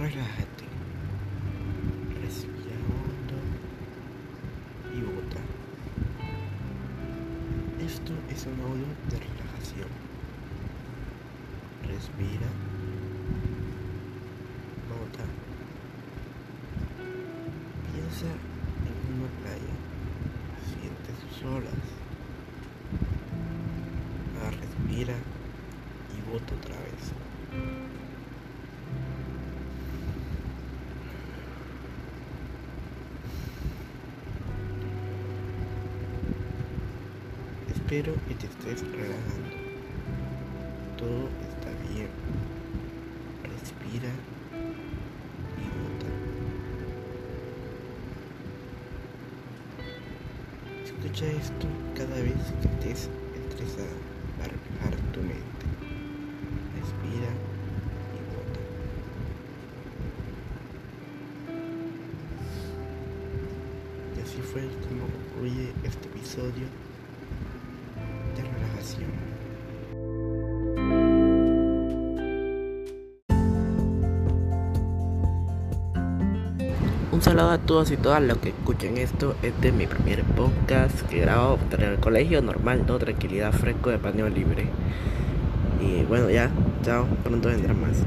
relájate, respira hondo y bota. Esto es un audio de relajación. Respira, bota. Piensa en una playa, siente sus olas. Ah, respira y bota otra vez. Espero que te estés relajando. Todo está bien. Respira y bota. Escucha esto cada vez que estés estresado para relajar tu mente. Respira y bota. Y así fue como concluye este episodio Un saludo a todos y todas los que escuchen esto. Este es mi primer podcast que grabo en el colegio normal, todo tranquilidad, fresco de paneo libre. Y bueno, ya, chao, pronto vendrán más.